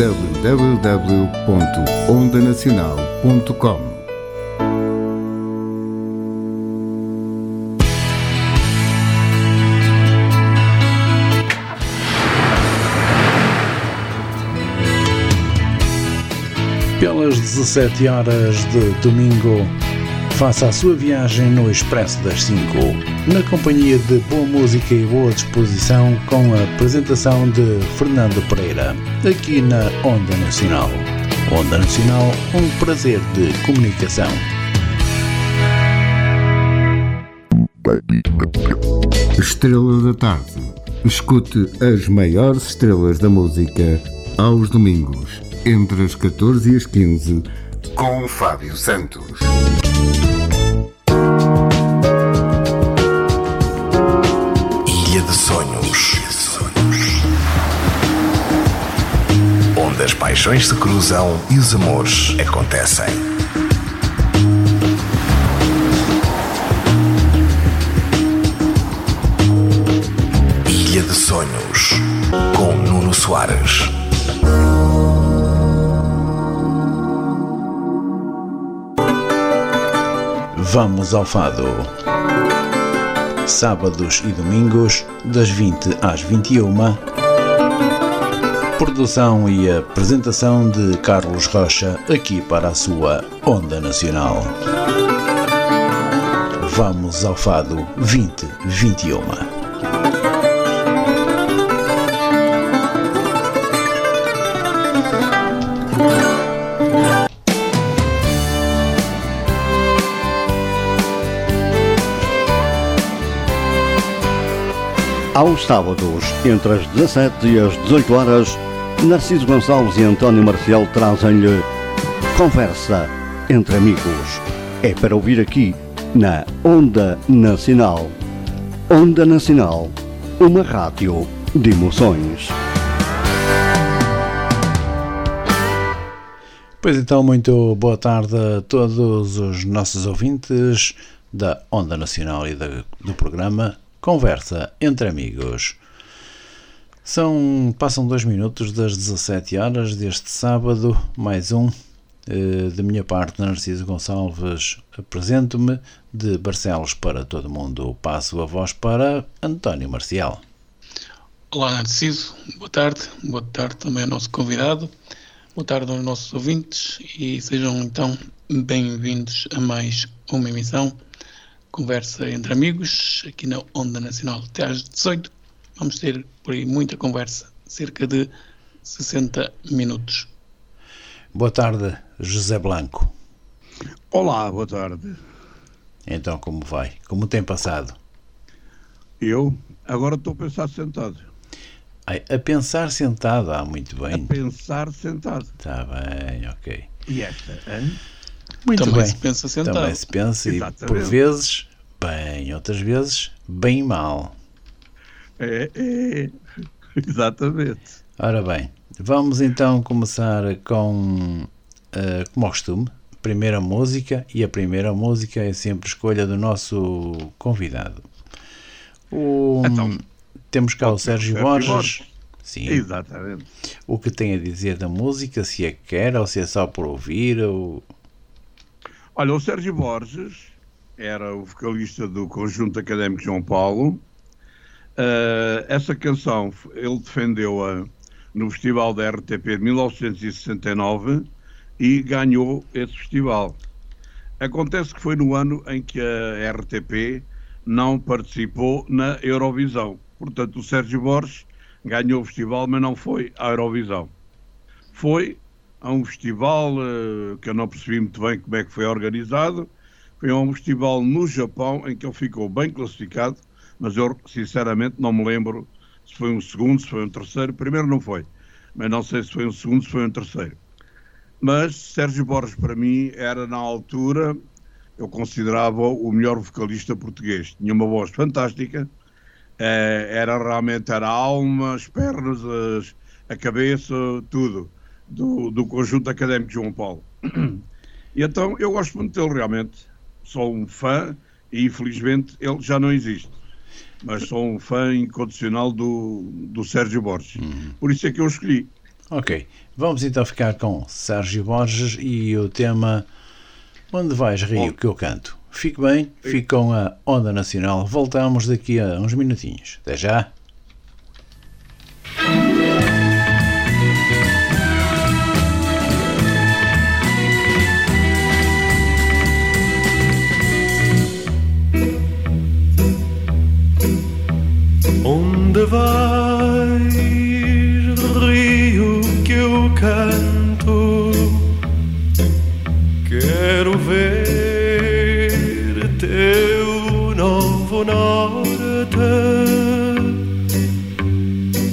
www.ondanacional.com. Pelas 17 horas de domingo, faça a sua viagem no Expresso das 5, na companhia de boa música e boa disposição, com a apresentação de Fernando Pereira, aqui na Onda Nacional. Onda Nacional, um prazer de comunicação. Estrela da Tarde. Escute as maiores estrelas da música aos domingos entre as 14 e as 15, com Fábio Santos. Paixões se cruzam e os amores acontecem. Ilha de Sonhos, com Nuno Soares. Vamos ao Fado. Sábados e domingos, das 20 às 21. Produção e apresentação de Carlos Rocha, aqui para a sua Onda Nacional. Vamos ao Fado 2021. Aos sábados, entre as 17 e as 18 horas, Narciso Gonçalves e António Marcial trazem-lhe Conversa entre Amigos. É para ouvir aqui, na Onda Nacional. Onda Nacional, uma rádio de emoções. Pois então, muito boa tarde a todos os nossos ouvintes da Onda Nacional e da, do programa Conversa entre amigos. São, passam dois minutos das 17 horas deste sábado, mais um. Eh, da minha parte, Narciso Gonçalves, apresento-me de Barcelos para todo mundo. Passo a voz para António Marcial. Olá, Narciso. Boa tarde. Boa tarde também ao nosso convidado. Boa tarde aos nossos ouvintes e sejam então bem-vindos a mais uma emissão conversa entre amigos, aqui na Onda Nacional até às 18. Vamos ter por aí muita conversa, cerca de 60 minutos. Boa tarde, José Blanco. Olá, boa tarde. Então, como vai? Como tem passado? Eu agora estou a pensar sentado. Ai, a pensar sentado, ah, muito bem. A pensar sentado. Está bem, ok. E esta, hein? Muito Também bem. se pensa sentado. Também se pensa e Exatamente. por vezes bem, outras vezes bem mal. É, é, exatamente. Ora bem, vamos então começar com, eh, como costume, primeira música e a primeira música é sempre escolha do nosso convidado. O, Então, temos cá o Sérgio Sérgio Borges. Borges. Sim. Exatamente. O que tem a dizer da música, se é que quer ou se é só por ouvir ou... Olha, o Sérgio Borges era o vocalista do Conjunto Académico João Paulo. Uh, essa canção ele defendeu-a no Festival da RTP de 1969 e ganhou esse festival. Acontece que foi no ano em que a RTP não participou na Eurovisão. Portanto, o Sérgio Borges ganhou o festival, mas não foi à Eurovisão. Foi a um festival eh, que eu não percebi muito bem como é que foi organizado. Foi a um festival no Japão em que ele ficou bem classificado, mas eu sinceramente não me lembro se foi um segundo, se foi um terceiro. Primeiro não foi, mas não sei se foi um segundo, se foi um terceiro. Mas Sérgio Borges, para mim, era na altura, eu considerava o melhor vocalista português. Tinha uma voz fantástica, eh, era realmente era a alma, as pernas, as- a cabeça, tudo, do, do conjunto académico de João Paulo. E então eu gosto muito dele, realmente. Sou um fã e infelizmente ele já não existe. Mas sou um fã incondicional do, do Sérgio Borges. Por isso é que eu escolhi. Ok, vamos então ficar com Sérgio Borges e o tema Onde vais, Rio, que eu canto. Fique bem, fique com a Onda Nacional. Voltamos daqui a uns minutinhos. Até já! Onde vais, rio que eu canto? Quero ver teu novo norte.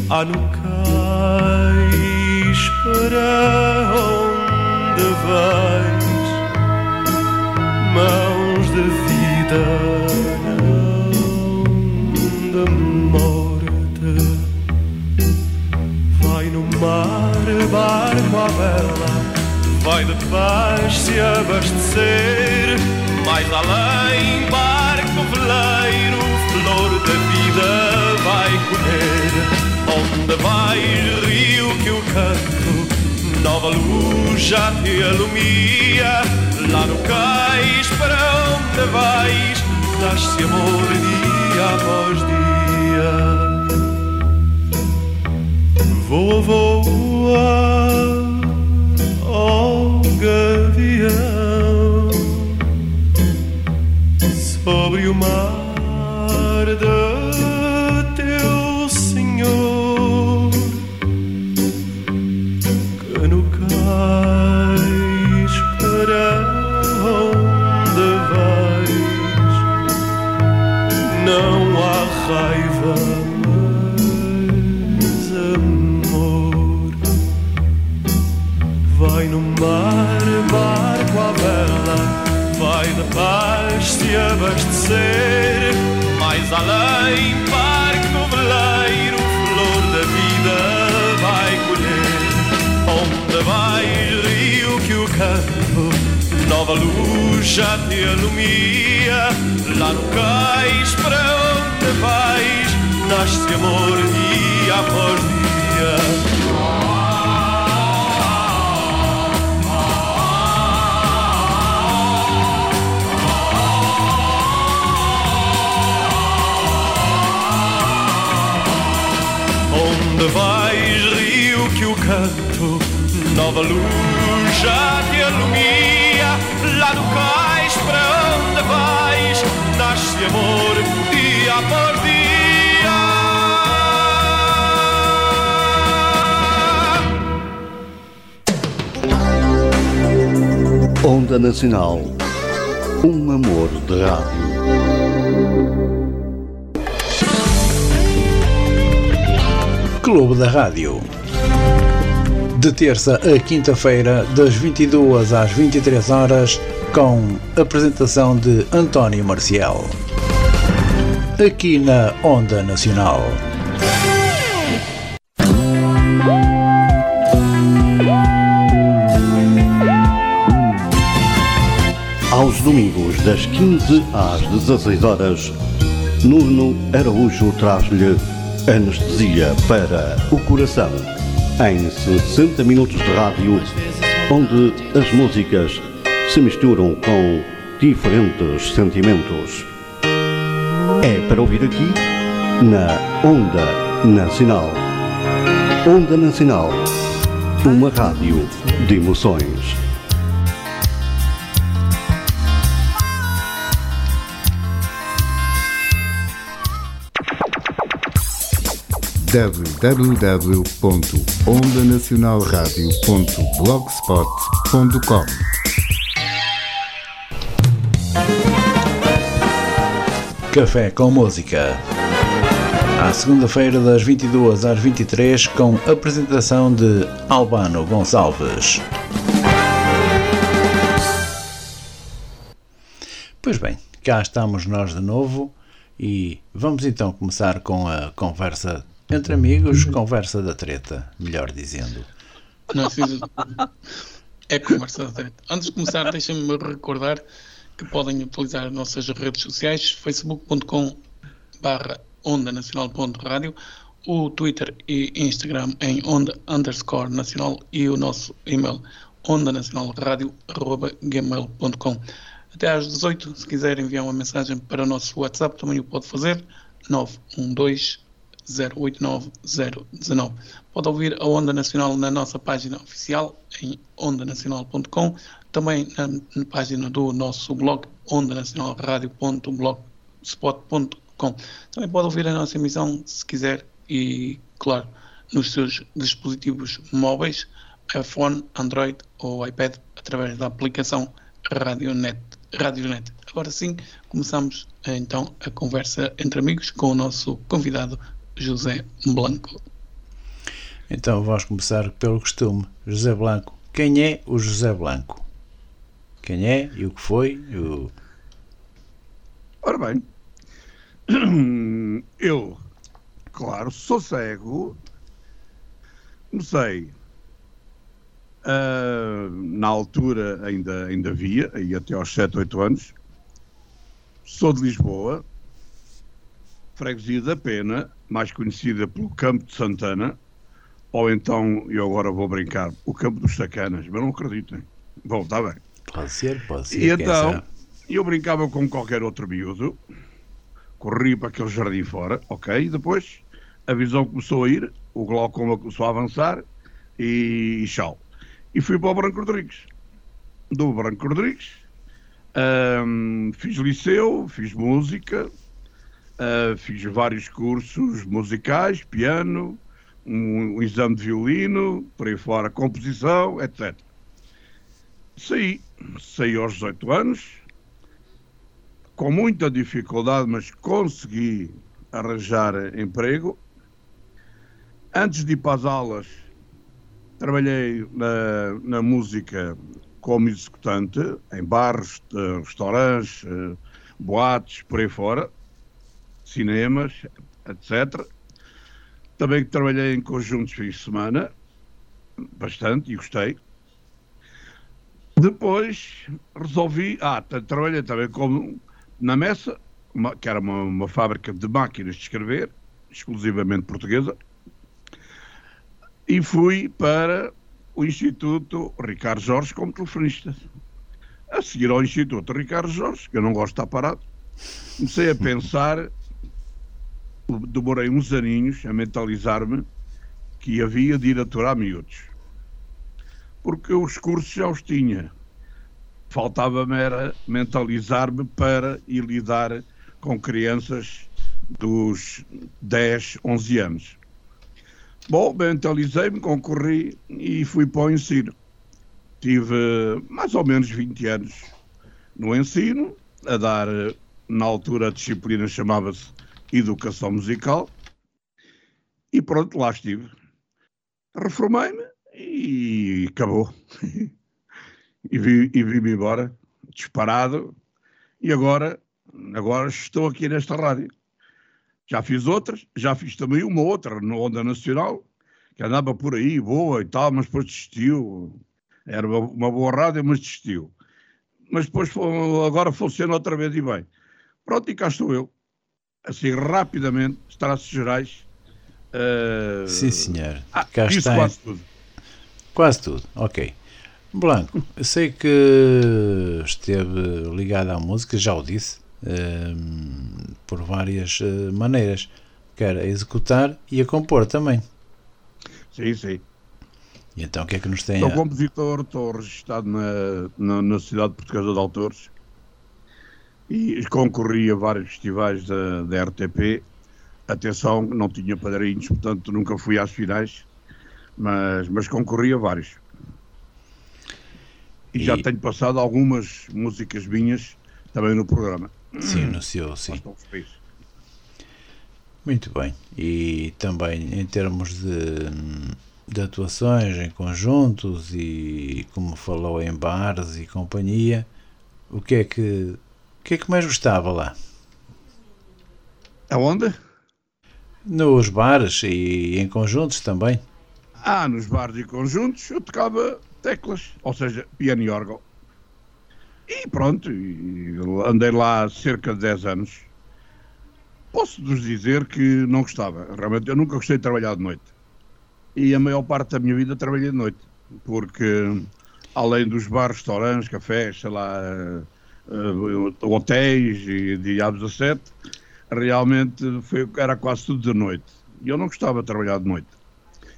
Há no cais para onde vais, vai de paz se abastecer. Mais além, barco veleiro, flor da vida vai colher. Onde vais, rio que eu canto, nova luz já te alumia. Lá no cais, para onde vais, nasce amor dia após dia. Voa, voa, gavião, sobre o mar abastecer. Mais além, barco veleiro, flor da vida vai colher. Onde vais, rio que o canto, nova luz já te alumia. Lá no cais, para onde vais, nasce amor dia após dia. Onde vais, rio que o canto, nova luz já te alumia. Lá no cais, para onde vais, nasce amor dia após dia. Onda Nacional. Um amor de rádio. Clube da Rádio. De terça a quinta-feira, das 22 às 23 horas, com apresentação de António Marcial. Aqui na Onda Nacional. Aos domingos, das 15 às 16 horas, Nuno Araújo traz-lhe anestesia para o coração, em 60 minutos de rádio, onde as músicas se misturam com diferentes sentimentos. É para ouvir aqui na Onda Nacional. Onda Nacional, uma rádio de emoções. www.ondanacionalradio.blogspot.com Café com Música. À segunda-feira, das 22 às 23, com apresentação de Albano Gonçalves. Pois bem, cá estamos nós de novo e vamos então começar com a conversa entre amigos, conversa da treta, melhor dizendo. Não, preciso... É conversa da treta. Antes de começar, deixem-me recordar que podem utilizar as nossas redes sociais, facebook.com barra onda nacional.rádio o Twitter e Instagram em onda underscore nacional e o nosso e-mail onda nacional rádio gmail.com. Até às 18, se quiser enviar uma mensagem para o nosso WhatsApp, também o pode fazer 912 089 019. Pode ouvir a Onda Nacional na nossa página oficial em ondanacional.com, também na, na página do nosso blog ondanacionalradio.blogspot.com. Também pode ouvir a nossa emissão se quiser e, claro, nos seus dispositivos móveis, iPhone, Android ou iPad, através da aplicação RadioNet. RadioNet. Agora sim, começamos então a conversa entre amigos com o nosso convidado José Blanco. Então vamos começar pelo costume. José Blanco. Quem é o José Blanco? Quem é e o que foi? O... Ora bem, eu, claro, sou cego, comecei uh, na altura ainda, ainda via, aí até aos 7, 8 anos, sou de Lisboa, freguesia da Pena, mais conhecida pelo Campo de Santana, ou então, eu agora vou brincar, o Campo dos Sacanas, mas não acreditem. Bom, está bem. Pode ser, pode ser. E então, eu brincava com qualquer outro miúdo, corria para aquele jardim fora, ok, e depois a visão começou a ir, o glaucoma começou a avançar e, e tchau. E fui para o Branco Rodrigues. Do Branco Rodrigues, fiz liceu, fiz música, Uh, fiz vários cursos musicais, piano, um, um, exame de violino, por aí fora, composição, etc. Saí, saí aos 18 anos, com muita dificuldade, mas consegui arranjar emprego. Antes de ir para as aulas, trabalhei na, na música como executante, em bares, restaurantes, boates, por aí fora cinemas, etc. Também trabalhei em conjuntos fins de semana, bastante, e gostei. Depois resolvi, ah, trabalhei também como na Messa, uma, que era uma, uma, fábrica de máquinas de escrever, exclusivamente portuguesa, e fui para o Instituto Ricardo Jorge como telefonista. A seguir ao Instituto Ricardo Jorge, que eu não gosto de estar parado, comecei a pensar demorei uns aninhos a mentalizar-me que havia de ir aturar miúdos. Porque os cursos já os tinha. Faltava-me era mentalizar-me para ir lidar com crianças dos 10, 11 anos. Bom, mentalizei-me, concorri e fui para o ensino. Tive mais ou menos 20 anos no ensino, a dar, na altura, a disciplina chamava-se educação musical e pronto, lá estive. Reformei-me e acabou. e vim-me vim embora, disparado, e agora, agora estou aqui nesta rádio. Já fiz outras, já fiz também uma outra na Onda Nacional, que andava por aí, boa e tal, mas depois desistiu. Era uma, uma boa rádio, mas desistiu. Mas depois agora funciona outra vez e bem. Pronto, e cá estou eu assim rapidamente, traços gerais. Uh... Sim, senhor. Ah, Cá está. quase tudo. Quase tudo, ok. Blanco, eu sei que esteve ligado à música, já o disse, uh, por várias uh, maneiras. Quer a executar e a compor também. Sim, sim. E então o que é que nos tem? Sou a... compositor, estou registado na, na, na Sociedade Portuguesa de Autores e concorri a vários festivais da, da RTP. Atenção, não tinha padrinhos, portanto nunca fui às finais, mas, mas concorri a vários. E, e, já tenho passado algumas músicas minhas também no programa. Sim, no seu, sim. Muito bem. E também em termos de, de atuações em conjuntos e como falou em bares e companhia, o que é que que é que mais gostava lá? Aonde? Nos bares e em conjuntos também. Ah, nos bares e conjuntos eu tocava teclas, ou seja, piano e órgão. E pronto, andei lá cerca de 10 anos. Posso-vos dizer que não gostava. Realmente, eu nunca gostei de trabalhar de noite. E a maior parte da minha vida trabalhei de noite. Porque, além dos bares, restaurantes, cafés, sei lá, uh, hotéis e diabos a sete, realmente foi, era quase tudo de noite. E eu não gostava de trabalhar de noite.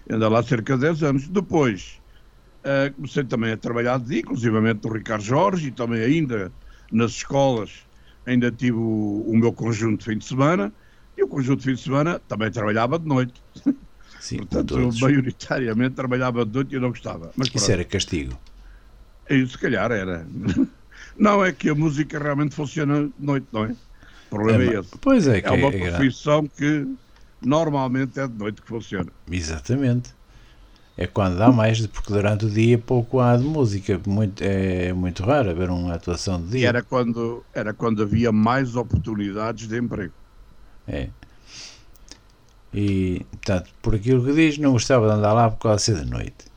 Ainda lá cerca de 10 anos. Depois, uh, comecei também a trabalhar de dia, inclusivamente do Ricardo Jorge, e também ainda nas escolas, ainda tive o, o meu conjunto de fim de semana, e o conjunto de fim de semana também trabalhava de noite. Sim, Portanto, eu maioritariamente trabalhava de noite e eu não gostava. Mas, Isso pronto. era castigo? Isso, se calhar, era. Não, é que a música realmente funciona de noite, não é? O problema é, é esse. Pois é, é uma é profissão que normalmente é de noite que funciona. Exatamente. É quando há mais, porque durante o dia pouco há de música. Muito, é muito raro haver uma atuação de dia. E era quando, era quando havia mais oportunidades de emprego. É. E, portanto, por aquilo que diz, não gostava de andar lá por causa de ser de noite.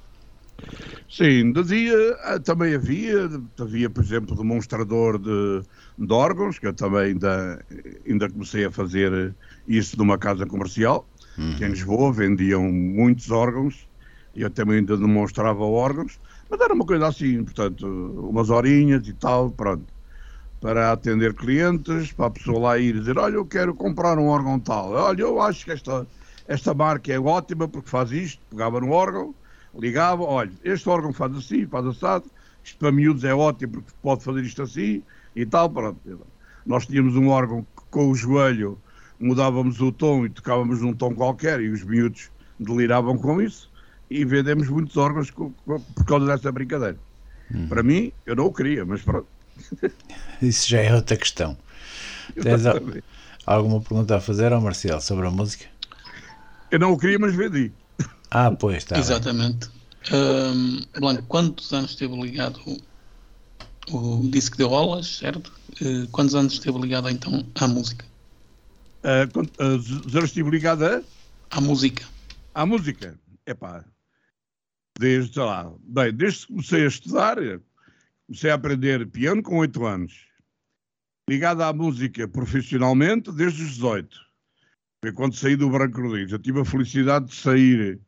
Sim, de dia ah, também havia, havia, por exemplo, demonstrador de, de órgãos, que eu também ainda, ainda comecei a fazer isso numa casa comercial, uhum. que em Lisboa vendiam muitos órgãos, e eu também ainda demonstrava órgãos, mas era uma coisa assim, portanto, umas horinhas e tal, pronto, para atender clientes, para a pessoa lá ir dizer, olha, eu quero comprar um órgão tal, olha, eu acho que esta, esta marca é ótima porque faz isto, pegava no órgão, ligava, olha, este órgão faz assim, faz assado, isto para miúdos é ótimo porque pode fazer isto assim e tal, pronto. Nós tínhamos um órgão que com o joelho mudávamos o tom e tocávamos num tom qualquer e os miúdos deliravam com isso e vendemos muitos órgãos por causa dessa brincadeira. Hum. Para mim, eu não o queria, mas pronto. Isso já é outra questão. Tens alguma pergunta a fazer ao Marcial sobre a música? Eu não o queria, mas vendi. Ah, pois, está. Exatamente. Um, Blanco, quantos anos esteve ligado? O, disse que deu aulas, certo? Uh, quantos anos esteve ligado então à música? Uh, quantos uh, anos estive ligado a? À música. À música? Epá, desde, sei lá, bem, desde que comecei a estudar, comecei a aprender piano com 8 anos. Ligado à música profissionalmente desde os 18. Foi quando saí do Branco Rodrigues. Eu tive a felicidade de sair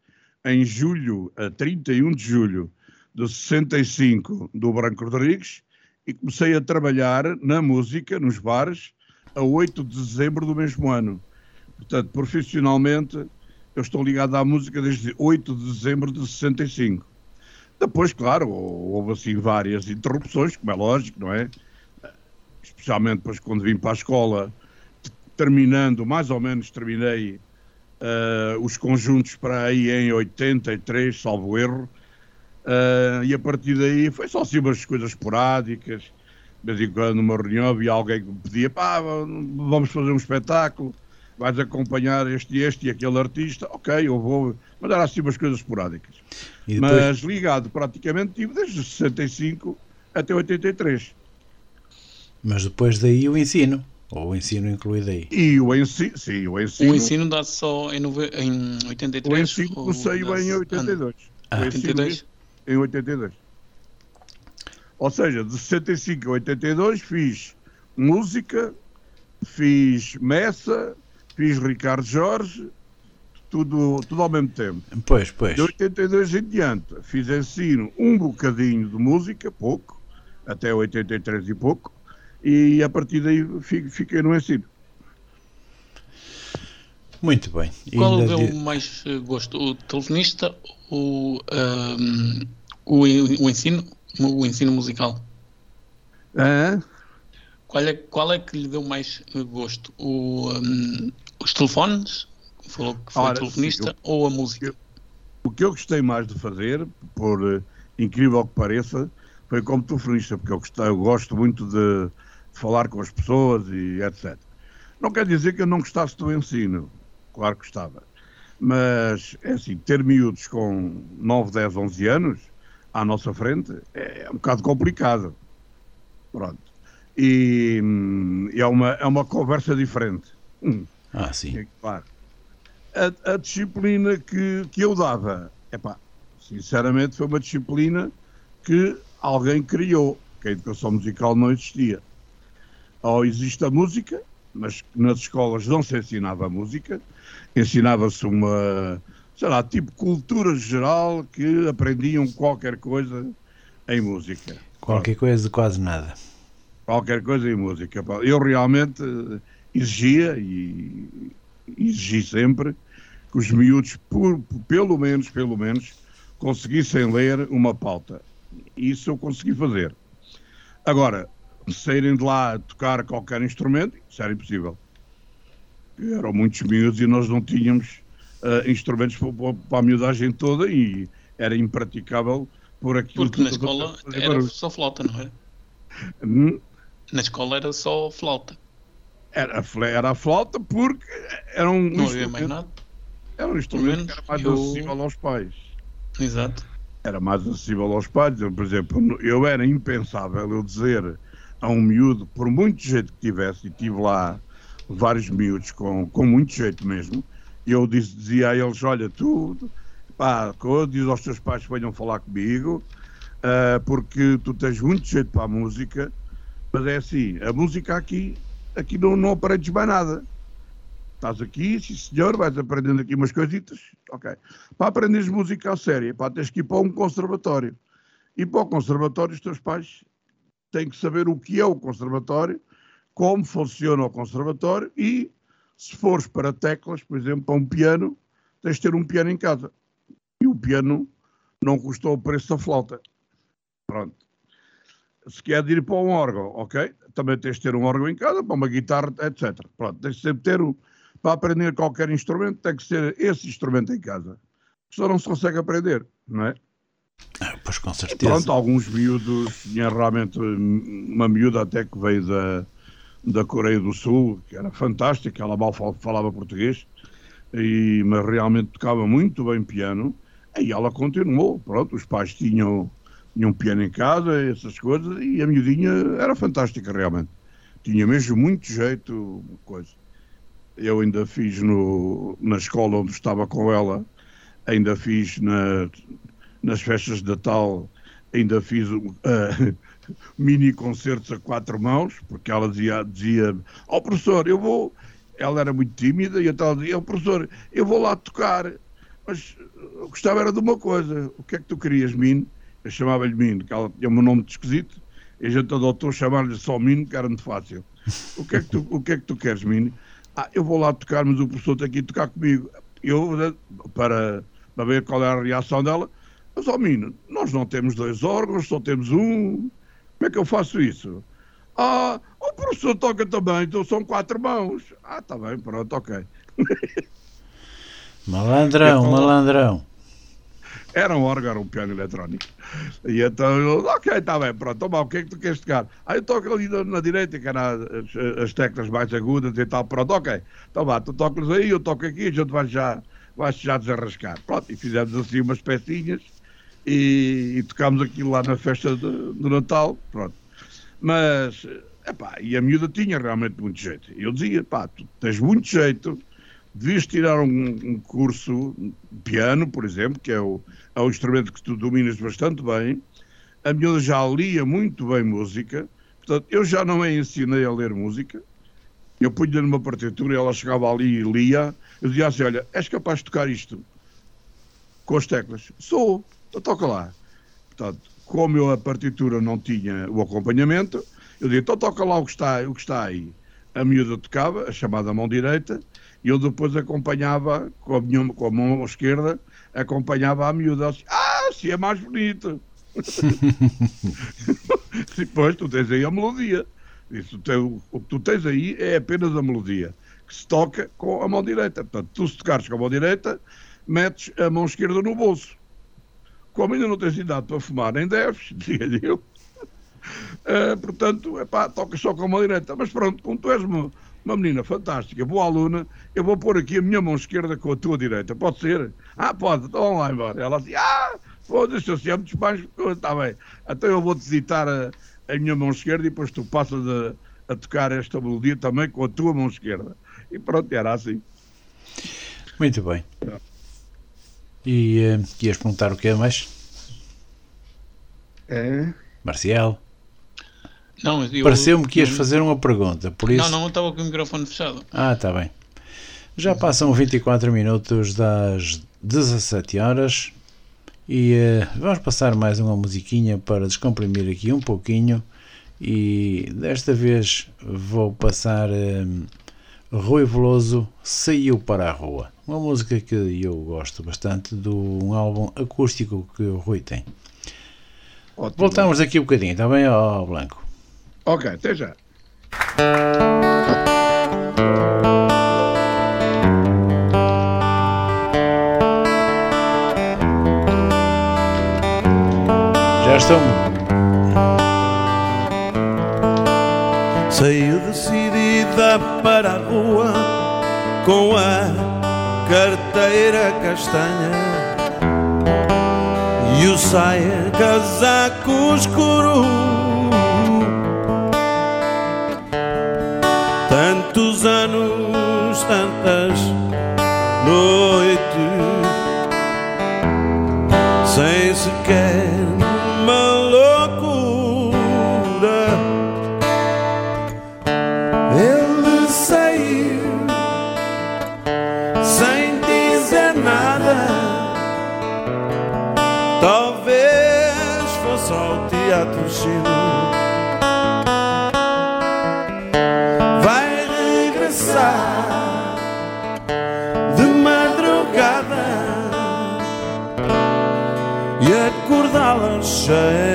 em julho, a 31 de julho de 65, do Branco Rodrigues, e comecei a trabalhar na música, nos bares, a 8 de dezembro do mesmo ano. Portanto, profissionalmente, eu estou ligado à música desde 8 de dezembro de 65. Depois, claro, houve assim várias interrupções, como é lógico, não é? Especialmente depois quando vim para a escola, terminando, mais ou menos terminei uh, os conjuntos para aí em 83, salvo erro, uh, e a partir daí foi só assim umas coisas esporádicas. De vez em quando, numa reunião, havia alguém que me pedia: pá, vamos fazer um espetáculo, vais acompanhar este, este e aquele artista. Ok, eu vou. Mas era assim umas coisas esporádicas. Depois... Mas ligado praticamente tive desde 65 até 83. Mas depois daí o ensino. Ou o ensino incluído aí? E o ensino, sim, o ensino. O ensino dá só em, nove... em 83? O ensino comecei em 82. Ah, 82? Em 82. Ou seja, de 65 a 82 fiz música, fiz Messa, fiz Ricardo Jorge, tudo, tudo ao mesmo tempo. Pois, pois. De 82 em diante, fiz ensino um bocadinho de música, pouco, até 83 e pouco, e a partir daí fiquei no ensino. Muito bem. Qual deu de... mais eh, gosto? O telefonista ou um, o, o ensino? O ensino musical? É? Qual, é, qual é que lhe deu mais eh, gosto? O, um, os telefones? Falou que foi Ora, telefonista sim, eu, ou a música? Eu, o que eu gostei mais de fazer, por uh, incrível que pareça, foi como telefonista, porque eu, gostei, eu gosto muito de falar com as pessoas e etc. Não quer dizer que eu não gostasse do ensino, claro que gostava. Mas, é assim, ter miúdos com 9, 10, 11 anos à nossa frente é um bocado complicado. Pronto. E, e é, uma, é uma conversa diferente. Hum. Ah, sim. É, claro. A, a, disciplina que, que eu dava, epá, sinceramente, foi uma disciplina que alguém criou, que a educação musical não existia ou existe a música, mas nas escolas não se ensinava música, ensinava-se uma, sei lá, tipo cultura geral que aprendiam qualquer coisa em música. Qualquer coisa, quase nada. Qualquer coisa em música. Eu realmente exigia e exigi sempre que os miúdos, por, pelo menos, pelo menos, conseguissem ler uma pauta. Isso eu consegui fazer. Agora, saírem de lá a tocar qualquer instrumento, isso era impossível. Eram muitos miúdos e nós não tínhamos uh, instrumentos para, para a miudagem toda e era impraticável por aquilo Porque na escola era só flauta, não era? Hum? Na escola era só flauta. Era, era a flauta porque era um não havia mais nada. Era um instrumento que era mais eu... acessível aos pais. Exato. Era mais acessível aos pais. Por exemplo, eu era impensável eu dizer a um miúdo, por muito jeito que tivesse, e tive lá vários miúdos com, com muito jeito mesmo, eu dizia a eles, olha, tu, pá, diz aos teus pais que venham falar comigo, uh, porque tu tens muito jeito para a música, mas é assim, a música aqui, aqui não, não aprendes mais nada. Estás aqui, sim senhor, vais aprendendo aqui umas coisitas, ok. Para aprenderes música a sério, pá, tens que ir para um conservatório. E para o conservatório os teus pais têm que saber o que é o conservatório, como funciona o conservatório e, se fores para teclas, por exemplo, para um piano, tens de ter um piano em casa. E o piano não custou o preço da flauta. Pronto. Se quer ir para um órgão, ok? Também tens de ter um órgão em casa, para uma guitarra, etc. Pronto, tens de sempre ter um. Para aprender qualquer instrumento, tem que ser esse instrumento em casa. Só não se consegue aprender, não é? Ah, pois com certeza. Pronto, alguns miúdos, tinha realmente uma miúda até que veio da, da Coreia do Sul, que era fantástica, ela mal falava português, e, mas realmente tocava muito bem piano, e ela continuou, pronto, os pais tinham, tinham piano em casa, essas coisas, e a miudinha era fantástica realmente. Tinha mesmo muito jeito, coisa. Eu ainda fiz no, na escola onde estava com ela, ainda fiz na, nas festas de Natal, ainda fiz uh, mini concertos a quatro mãos, porque ela dizia, dizia oh, professor, eu vou. Ela era muito tímida e então dizia, oh, professor, eu vou lá tocar, mas eu gostava era de uma coisa. O que é que tu querias, Mino? Eu chamava-lhe Mino, que ela tinha um nome de esquisito, e a gente adotou chamar-lhe só Mino, que era muito fácil. O que, é que tu, o que é que tu queres, Mino? Ah, eu vou lá tocar, mas o professor tem que ir tocar comigo. Eu, para, para ver qual era a reação dela, mas, ó Mino, nós não temos dois órgãos, só temos um. Como é que eu faço isso? Ah, o professor toca também, então são quatro mãos. Ah, tá bem, pronto, ok. Malandrão, então, malandrão. Era um órgão, era um piano eletrónico. E então eu, ok, está bem, pronto, toma, o que é que tu queres tocar? Aí eu toco ali na, na direita, que era as, as, teclas mais agudas e tal, pronto, ok. Então vá, tu tocas aí, eu toco aqui, a gente vai já, vai já desarrascar. Pronto, e fizemos assim umas pecinhas e, e tocámos aquilo lá na festa de, de Natal, pronto. Mas, epá, e a miúda tinha realmente muito jeito. Eu dizia, pá, tu tens muito jeito, devias tirar um, um curso piano, por exemplo, que é o, é o instrumento que tu dominas bastante bem. A miúda já lia muito bem música, portanto, eu já não a ensinei a ler música. Eu punha-lhe numa partitura, ela chegava ali e lia. Eu dizia assim: Olha, és capaz de tocar isto com as teclas? Sou. Então toca lá. Portanto, como eu a partitura não tinha o acompanhamento, eu disse, então toca lá o que está, o que está aí. A miúda tocava, a chamada mão direita, e eu depois acompanhava com a, minha, com a mão esquerda, acompanhava a miúda. Assim, ah, se é mais bonito. Depois tu tens aí a melodia. Isso, o que tu tens aí é apenas a melodia, que se toca com a mão direita. Portanto, tu se tocares com a mão direita, metes a mão esquerda no bolso como ainda não tens idade para fumar, nem deves, dizia-lhe eu. Uh, portanto, epá, toca só com a mão direita. Mas pronto, como tu és uma, uma menina fantástica, boa aluna, eu vou pôr aqui a minha mão esquerda com a tua direita. Pode ser? Ah, pode, então vamos lá embora. Ela disse, ah, foda-se, eu sempre despacho, está bem. Então eu vou-te visitar a, a, minha mão esquerda e depois tu passas a, a tocar esta melodia também com a tua mão esquerda. E pronto, era assim. Muito bem. É. E uh, ias perguntar o que é mais? É. Marcial. Não, eu- Pareceu-me que ias eu- fazer uma pergunta, por isso. Não, não, eu estava com o microfone fechado. Ah, está bem. Já passam 24 minutos das 17 horas e eh, vamos passar mais uma musiquinha para descomprimir aqui um pouquinho e desta vez vou passar eh, Rui Veloso Saiu para a Rua. Uma música que eu gosto bastante de um álbum acústico que o Rui tem. Ótimo. Voltamos daqui um bocadinho, está bem, ó Blanco? Ok, até já. Já estão. Saiu decidida para a rua com a carteira castanha e o saia casaco escuro. Tantos anos, tantas noites, sem sequer 谁？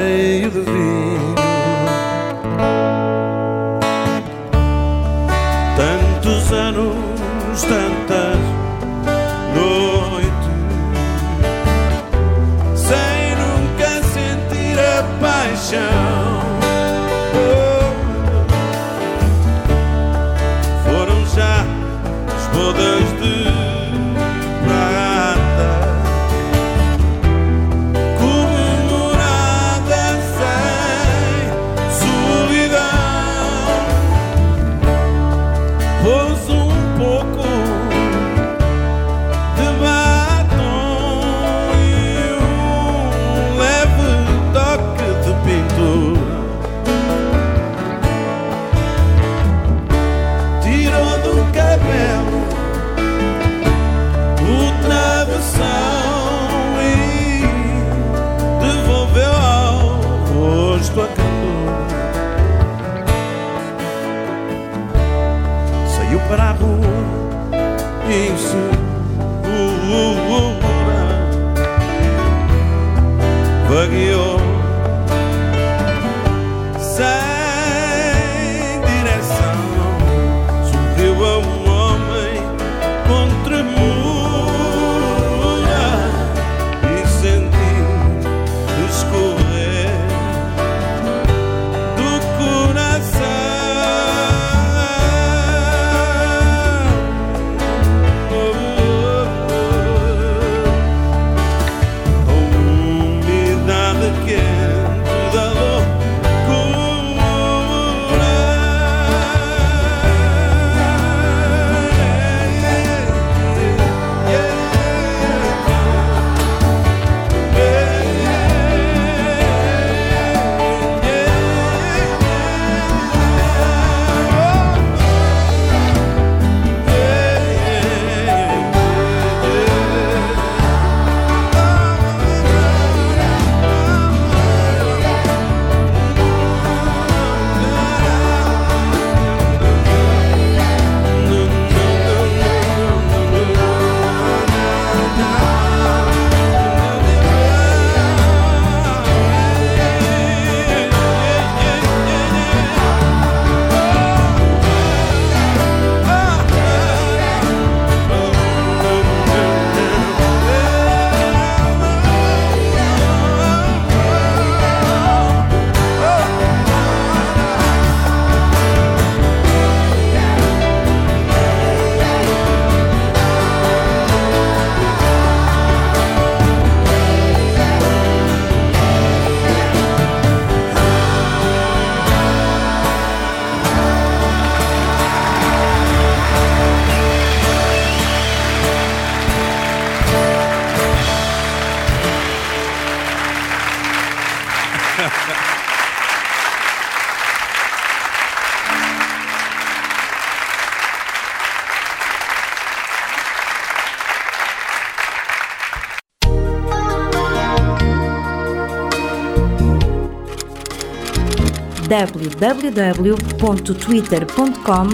www.twitter.com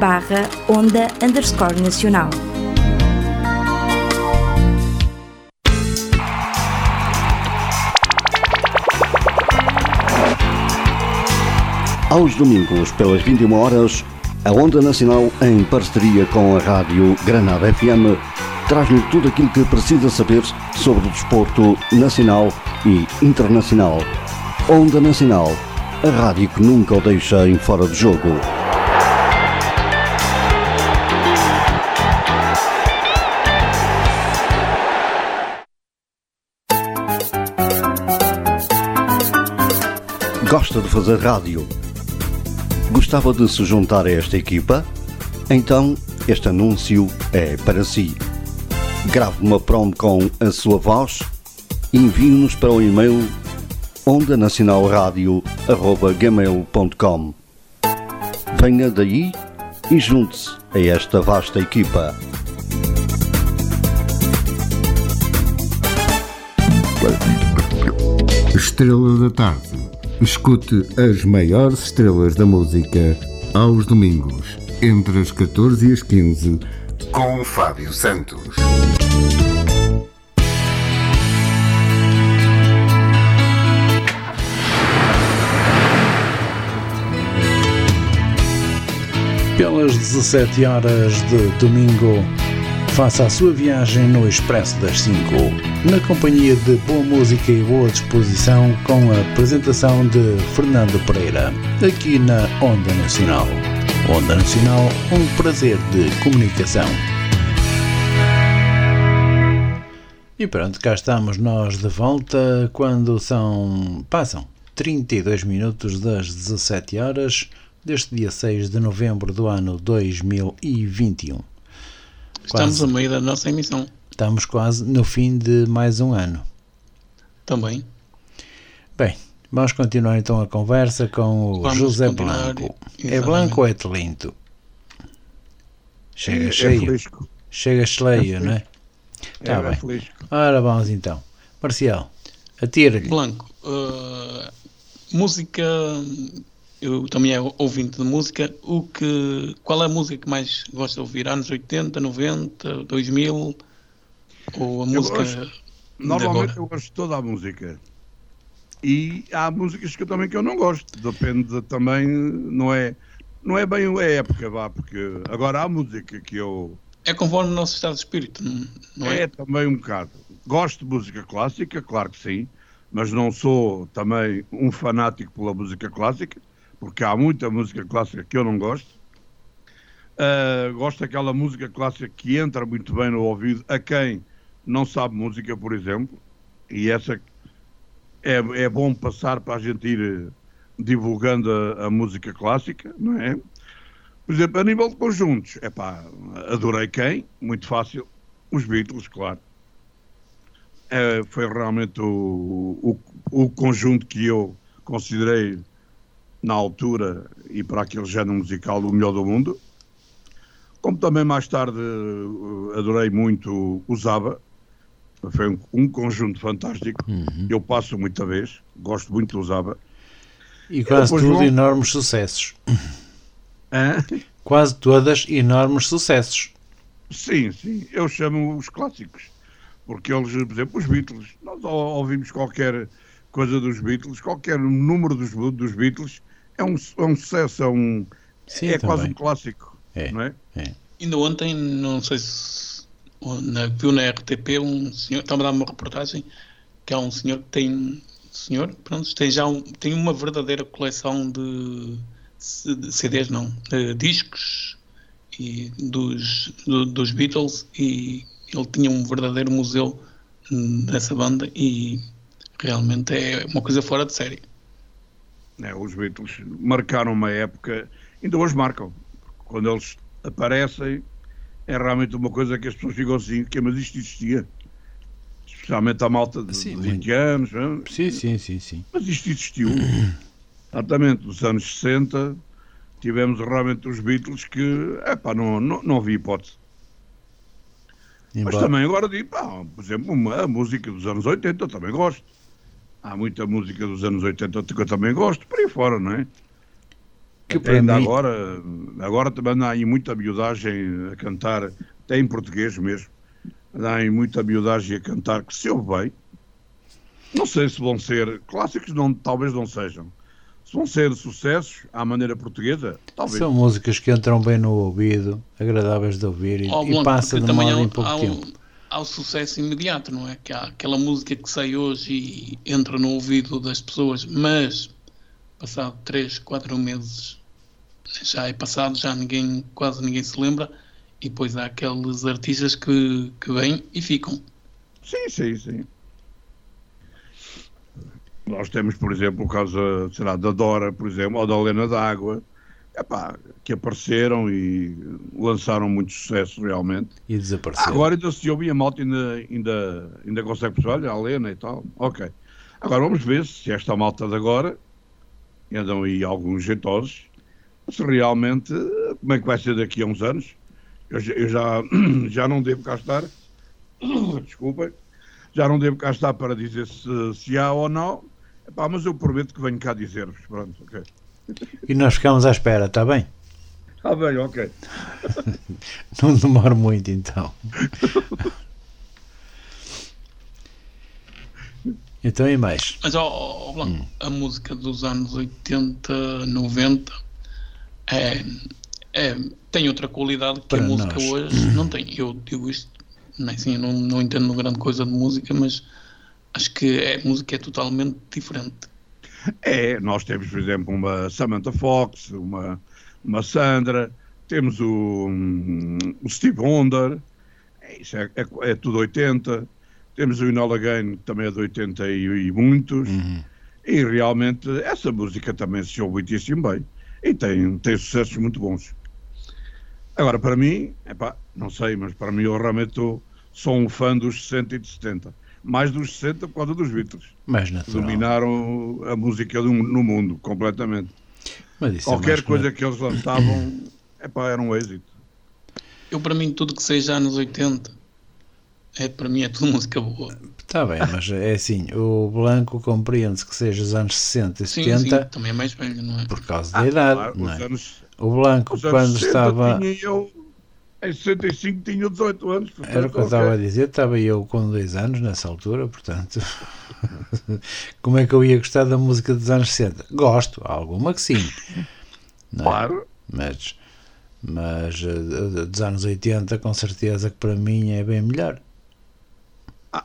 barra onda underscore nacional. Aos domingos, pelas 21 horas, a Onda Nacional, em parceria com a Rádio Granada FM, traz-lhe tudo aquilo que precisa saber sobre o desporto nacional e internacional. Onda Nacional, a rádio que nunca o deixa em fora de jogo. Gosta de fazer rádio? Gostava de se juntar a esta equipa? Então, este anúncio é para si. Grave uma promo com a sua voz e envie-nos para o e-mail ondanacionalradio.gmail.com Venha daí e junte-se a esta vasta equipa. Estrela da Tarde. Escute as maiores estrelas da música aos domingos, entre as 14 e as 15, com Fábio Santos. Pelas 17 horas de domingo, faça a sua viagem no Expresso das 5, na companhia de boa música e boa disposição, com a apresentação de Fernando Pereira, aqui na Onda Nacional. Onda Nacional, um prazer de comunicação. E pronto, cá estamos nós de volta quando são. passam 32 minutos das 17 horas deste dia 6 de novembro do ano 2021. Estamos Quase. a meio da nossa emissão. Estamos quase no fim de mais um ano. Também. Bem, vamos continuar então a conversa com o Vamos José Blanco. É exatamente. Blanco ou é Telinto? Chega É cheio. fresco. Chega cheio, não é? Tá é, bem. fresco. Ora, vamos então. Marcial, atira-lhe. Blanco, uh, música. Eu também é ouvinte de música. O que, qual é a música que mais gosta de ouvir? Anos 80, 90, 2000? Ou a Eu música. gosto- Normalmente agora? eu gosto de toda a música. E há músicas que eu também que eu não gosto. Depende também, não é, não é bem a época, vá, porque agora há música que eu É conforme o nosso estado de espírito, não, não é? é também um bocado. Gosto de música clássica, claro que sim, mas não sou também um fanático pela música clássica, porque há muita música clássica que eu não gosto. Ah, gosto daquela música clássica que entra muito bem no ouvido a quem não sabe música, por exemplo, e essa é, é bom passar para a gente ir eh, divulgando a, a música clássica, não é? Por exemplo, a nível de conjuntos, é pá, adorei quem? Muito fácil, os Beatles, claro. É, foi realmente o, o, o conjunto que eu considerei na altura e para aquele género musical o melhor do mundo. Como também mais tarde eh, adorei muito o Zaba, foi um, um conjunto fantástico. Eu passo muita vez, gosto muito do Zaba. E quase tudo vou- enormes sucessos. Hã? Quase todas enormes sucessos. Sim, sim, eu chamo os clássicos, porque eles, por exemplo, os Beatles, nós ou- ouvimos qualquer coisa dos Beatles, qualquer número dos, dos Beatles, é um, é um sucesso, é, um, Sim, é quase um clássico, É. não é? Ainda ontem, não sei se na, viu na RTP um senhor, estava a dar uma reportagem que há um senhor que tem senhor, pronto, tem já um, tem uma verdadeira coleção de, de CDs não, de discos e dos, do- dos Beatles e ele tinha um verdadeiro museu dessa banda e realmente é uma coisa fora de série. É, os Beatles marcaram uma época, ainda hoje marcam, quando eles aparecem, é realmente uma coisa que as pessoas ficam assim, que mas isto existia. Especialmente a malta de, Sim, de 20 anos, não é? Sim, sim, sim, sim. Mas isto existiu. Exatamente, nos anos 60 tivemos realmente os Beatles que, epá, não, não, não havia hipótese. Mas Embora- também agora digo, pá, por exemplo, uma, a música dos anos 80 eu também gosto. Há muita música dos anos 80 que eu também gosto, por aí fora, não é? Que Até ainda mim- agora, agora também há aí muita miudagem a cantar, até em português mesmo. Há aí muita miudagem a cantar que se ouve bem. Não sei se vão ser clássicos, não, talvez não sejam. Se vão ser sucessos à maneira portuguesa, talvez. São músicas que entram bem no ouvido, agradáveis de ouvir e, Ó, e passa de também moda há, em pouco há, tempo. O, há o sucesso imediato, não é? Que há aquela música que sai hoje e entra no ouvido das pessoas, mas passado 3, 4 meses já é passado, já ninguém, quase ninguém se lembra, e depois há aqueles artistas que, que vêm e ficam. Sim, sim, sim. Nós temos, por exemplo, o caso sei lá, da Dora, por exemplo, ou da Helena d'Água, epá, que apareceram e lançaram muito sucesso realmente. E desapareceu. Agora ainda se ouve a malta ainda, ainda, ainda consegue perceber, olha, a Helena e tal. Ok. Agora vamos ver se esta malta de agora, andam aí alguns jeitosos, se realmente, como é que vai ser daqui a uns anos. Eu, já- eu já, já não devo cá estar, desculpem, já não devo cá estar para dizer se, se há ou não, Epá, mas eu prometo que venho cá dizer-vos. Pronto, ok. E nós ficamos à espera, está bem? Ah, bem, ok. Não demora muito então. Então e mais? Mas, ó, ó, Blanco, Hum. a música dos anos 80, 90 é, é- tem outra qualidade que Para a música nós. hoje não tem. Eu digo isto, nem assim, não, não entendo grande coisa de música, mas acho que é, a música é totalmente diferente. É, nós temos, por exemplo, uma Samantha Fox, uma, uma Sandra, temos o, hum, o Steve Wonder, é, isso é, é- é tudo 80, temos o Enola Gay, que também é de 80 e, e muitos, e realmente essa música também se ouve muitíssimo bem, e tem, tem sucessos muito bons. Agora, para mim, epá, não sei, mas para mim eu realmente sou um fã dos 60 e de 70. Mais dos 60 por causa dos Beatles Mais natural. dominaram a música do- no mundo completamente. Mas isso é Qualquer mais coisa que- que eles lançavam epá, era um êxito. Eu, para mim, tudo que seja anos 80, é, para mim é tudo música boa. Está bem, mas é assim, o Blanco compreende-se que seja os anos 60 e Sim, 70 sim, também é mais velho, não é? por causa da idade. Claro, não os é? anos, O Blanco, os anos quando 60 estava. tinha eu, em 65 tinha 18 anos. portanto, Era o que eu estava a dizer, estava eu com dois anos nessa altura, portanto, como é que eu ia gostar da música dos anos 60? Gosto, alguma que sim, é? Claro, mas, mas eh, dos anos 80 com certeza que para mim é bem melhor. ah,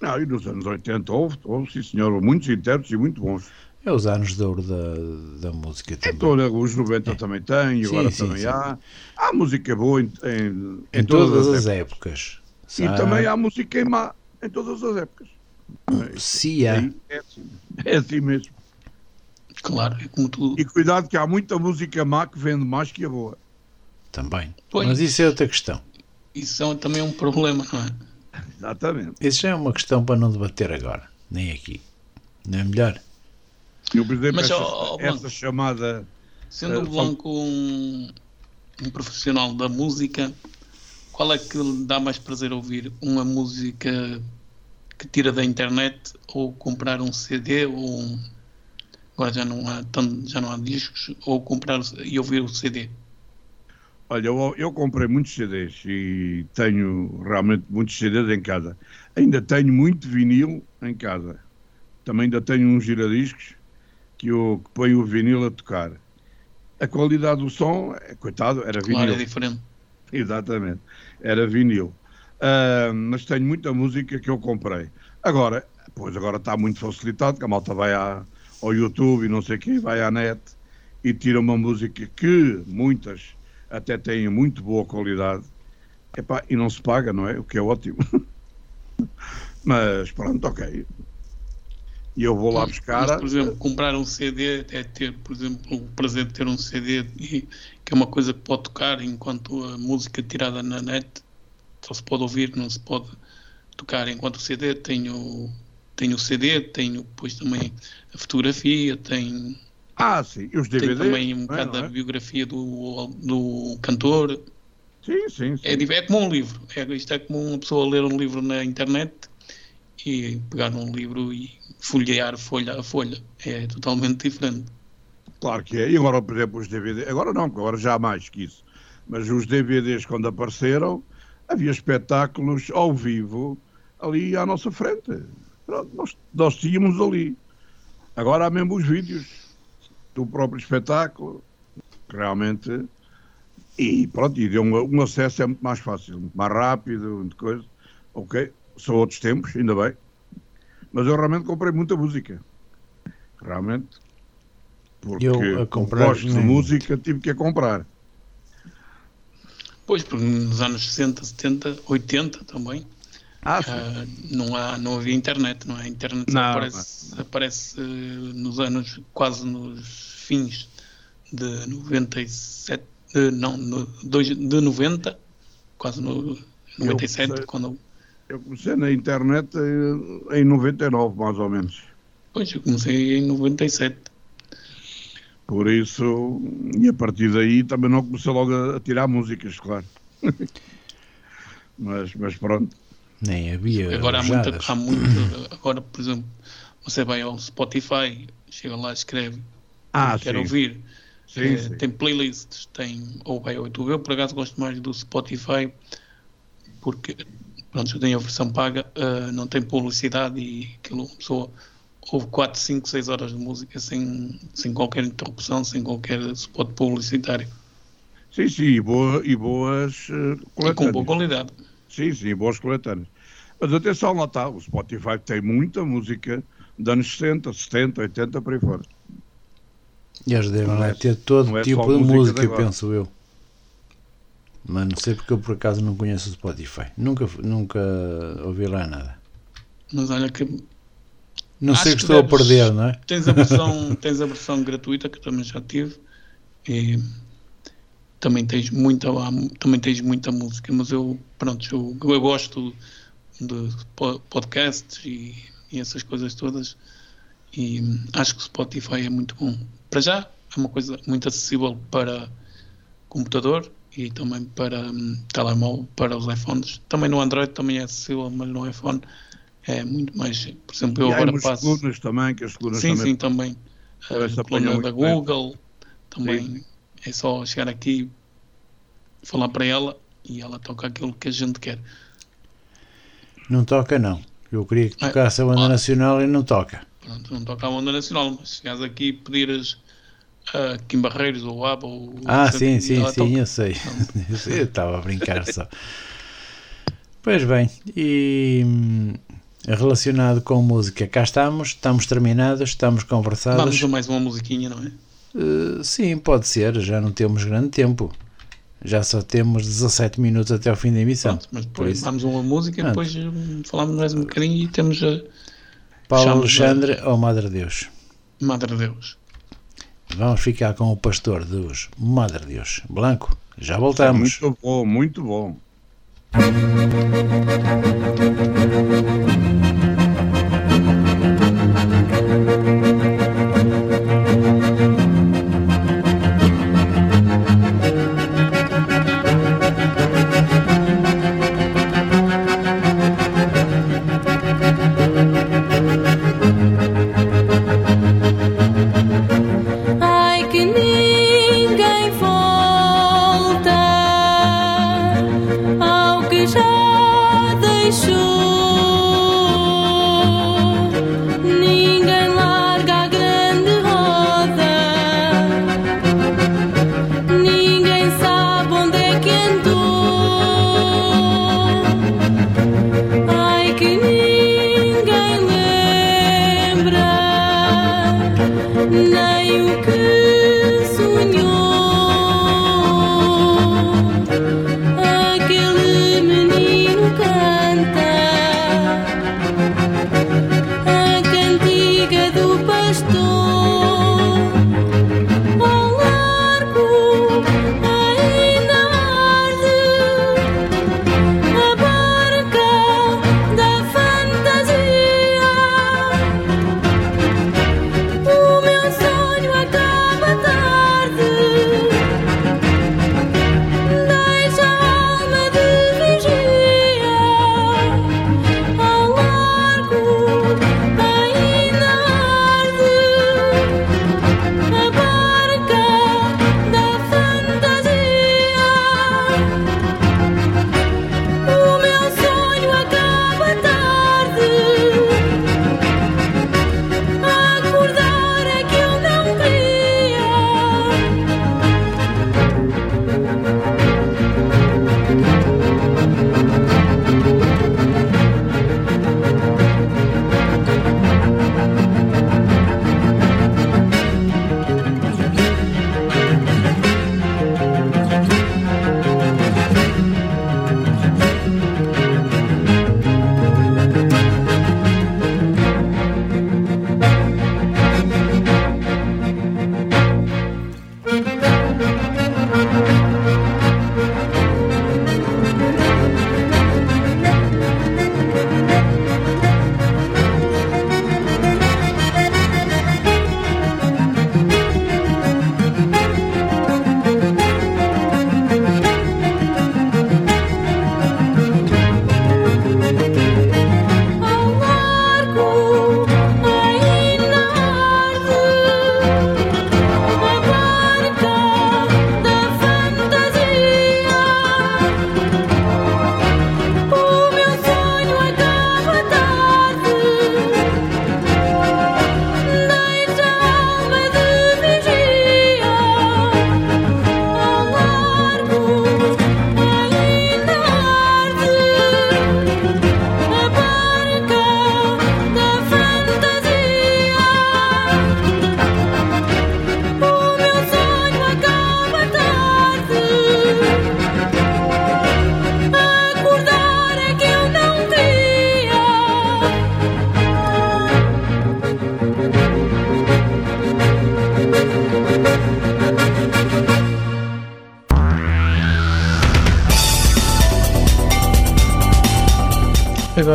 não, e nos anos 80 houve, houve, sim senhor, muitos intérpretes e muito bons. É os anos de ouro da, da música também. Então, os 90 também tem, e Sim, agora sim, também sim. há. Há música boa em, em, em todas as épocas. E também há música em má em todas as épocas. Se há. Aí É assim, é assim mesmo. Claro, é como tu. E cuidado que há muita música má que vende mais que a boa. Também. Pois. Mas isso é outra questão. Isso é também um problema, não é? Exatamente. Isso já é uma questão para não debater agora, nem aqui. Não é melhor? Eu, por exemplo, Mas, essa, Blanco. essa chamada. Sendo Eh, o Blanco um, um profissional da música, qual é que lhe dá mais prazer ouvir? Uma música que tira da internet ou comprar um CD ou um- agora já não há tanto, já não há discos ou comprar e ouvir o CD? Olha, eu, eu comprei muitos CDs e tenho realmente muitos CDs em casa. Ainda tenho muito vinil em casa. Também ainda tenho uns giradiscos que eu que ponho o vinil a tocar. A qualidade do som, é, coitado, era vinil. Claro, é diferente. Exatamente, era vinil. Ah, mas tenho muita música que eu comprei. Agora, pois agora está muito facilitado, que a malta vai à- ao YouTube e não sei quem, vai à net e tira uma música que muitas até têm muito boa qualidade Epá, e não se paga, não é? O que é ótimo. mas pronto, ok. E eu vou lá buscar. Mas, por exemplo, comprar um CD é ter, por exemplo, o prazer de ter um CD que é uma coisa que pode tocar enquanto a música tirada na net só se pode ouvir, não se pode tocar enquanto o CD tem o, tem o CD, tem depois também a fotografia, tem, Ah, sim, e os tem DVDs. também um é, bocado da é? biografia do, do cantor. Sim, sim, sim. É, é como um livro. É, isto é como uma pessoa ler um livro na internet e pegar um livro e folhear folha a folha. É totalmente diferente. Claro que é. E agora, por exemplo, os DVDs, agora não, agora já há mais que isso. Mas os DVDs, quando apareceram, havia espetáculos ao vivo ali à nossa frente. Nós, nós tínhamos ali. Agora há mesmo os vídeos do próprio espetáculo, realmente. E pronto, e um, um acesso é muito mais fácil, muito mais rápido, muito coisa. Ok, são outros tempos, ainda bem. Mas eu realmente comprei muita música. Realmente. Porque Eu a comprar gosto de música, tive que a comprar. Pois, porque nos anos 60, 70, 80 também, Ah, ah, não, há, não havia internet, não é? A internet Não, aparece, aparece eh, nos anos, quase nos fins de 97, de, não, no, dois, de 90, quase no 97, comecei- quando Eu comecei na internet eh, em 99, mais ou menos. Pois, eu comecei em 97. Por isso, e a partir daí também não comecei logo a, a tirar músicas, claro. mas, mas pronto. Nem havia. Agora há muita, há muita. Agora, por exemplo, você vai ao Spotify, chega lá, escreve. Ah, quero sim. ouvir. Sim, Eh, sim. Tem playlists, tem. Ou vai ao YouTube. Eu, por acaso, gosto mais do Spotify porque, pronto, eu tenho a versão paga, eh, não tem publicidade e aquilo, uma pessoa ouve 4, 5, 6 horas de música sem, sem qualquer interrupção, sem qualquer spot publicitário. Sim, sim, e, boa, e boas eh, E com coletâneas. boa qualidade. Sim, sim, boas coletâneas. Mas atenção, lá está, o Spotify tem muita música de anos 60, 70, 80, por aí fora. E eles devem Não lá é- ter todo é tipo de música música, penso eu. Mas não sei porque eu por acaso não conheço o Spotify. Nunca, nunca ouvi lá nada. Mas olha que Não sei o que que estou a deves- perder, não é? Tens a versão, tens a versão gratuita que eu também já tive e também tens muita também tens muita música, mas eu pronto, eu, eu gosto de po- podcasts e, e essas coisas todas e acho que o Spotify é muito bom. Para já é uma coisa muito acessível para computador e também para hum, telemóvel, para os iPhones. Também no Android também é acessível, mas no iPhone é muito mais. Por exemplo, eu e agora passo. colunas também, que as colunas Sim, também... sim, também. A coluna apanhar da bem. Google também é só chegar aqui, falar para ela e ela toca aquilo que a gente quer. Não toca, não. Eu queria que É. tocasse a banda Ah. nacional e não toca. Pronto, não toca a onda nacional, mas se chegares aqui e pedires a Kim Barreiros ou ABBA ou. Ah, sim, sim, sim, eu sei. Eu estava a brincar só. Pois bem, e hum, relacionado com música, cá estamos, estamos terminados, estamos conversados. Vamos a mais uma musiquinha, não é? Uh, sim, pode ser, já não temos grande tempo. Já só temos 17 minutos até ao fim da emissão. Pronto, mas depois vamos uma música e Pronto. depois hum, falamos mais um bocadinho e temos a Paulo Alexandre ou Madre Deus? Madre Deus. Vamos ficar com o pastor dos Madre Deus. Blanco, já voltamos. Muito bom, muito bom. Ai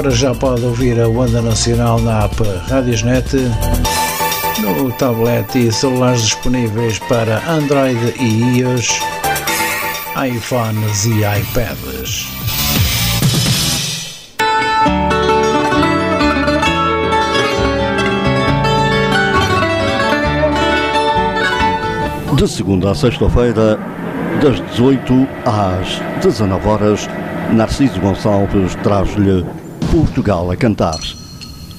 Agora já pode ouvir a Onda Nacional na app Radiosnet, no tablet e celulares disponíveis para Android e iOS, iPhones e iPads. De segunda a sexta-feira, das 18 às 19 horas, Narciso Gonçalves traz-lhe Portugal a cantar.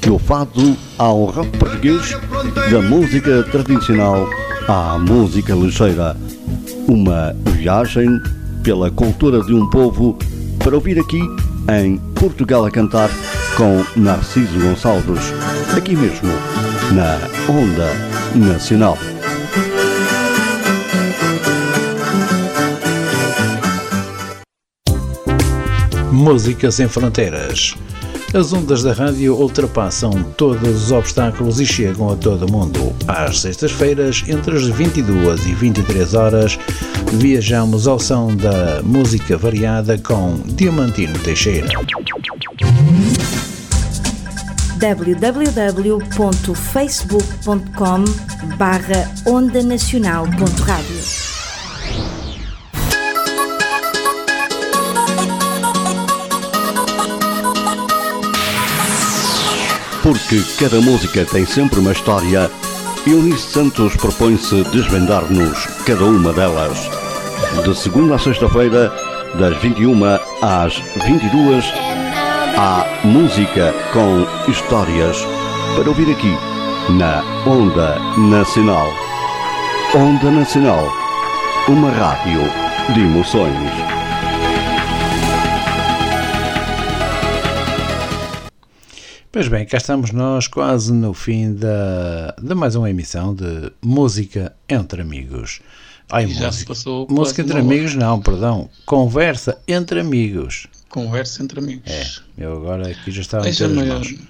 Do fado ao rock português, da música tradicional à música ligeira. Uma viagem pela cultura de um povo para ouvir aqui em Portugal a cantar com Narciso Gonçalves, aqui mesmo, na Onda Nacional. Música sem fronteiras. As ondas da rádio ultrapassam todos os obstáculos e chegam a todo mundo. Às sextas-feiras, entre as 22 e 23 horas, viajamos ao som da música variada com Diamantino Teixeira. www.facebook.com barra onda Porque cada música tem sempre uma história, Eunice Santos propõe-se desvendar-nos cada uma delas. De segunda a sexta-feira, das 21 às 22, há música com histórias para ouvir aqui na Onda Nacional. Onda Nacional, uma rádio de emoções. Pois bem, cá estamos nós quase no fim da, de mais uma emissão de Música entre Amigos. Ai, já se música, passou música entre hora. amigos, não, perdão. Conversa entre amigos. Conversa entre amigos. É, eu agora aqui já estava Deixa-me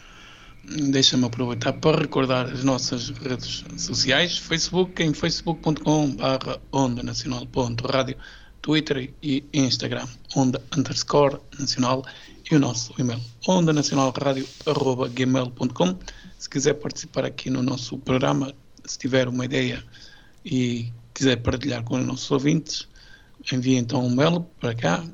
deixa aproveitar para recordar as nossas redes sociais, Facebook em facebook.com.br onda nacional.rádio, Twitter e Instagram, onda underscore nacional e o nosso e-mail, onda nacional rádio arroba gmail.com. Se quiser participar aqui no nosso programa, se tiver uma ideia e quiser partilhar com os nossos ouvintes, envie então um mail para cá,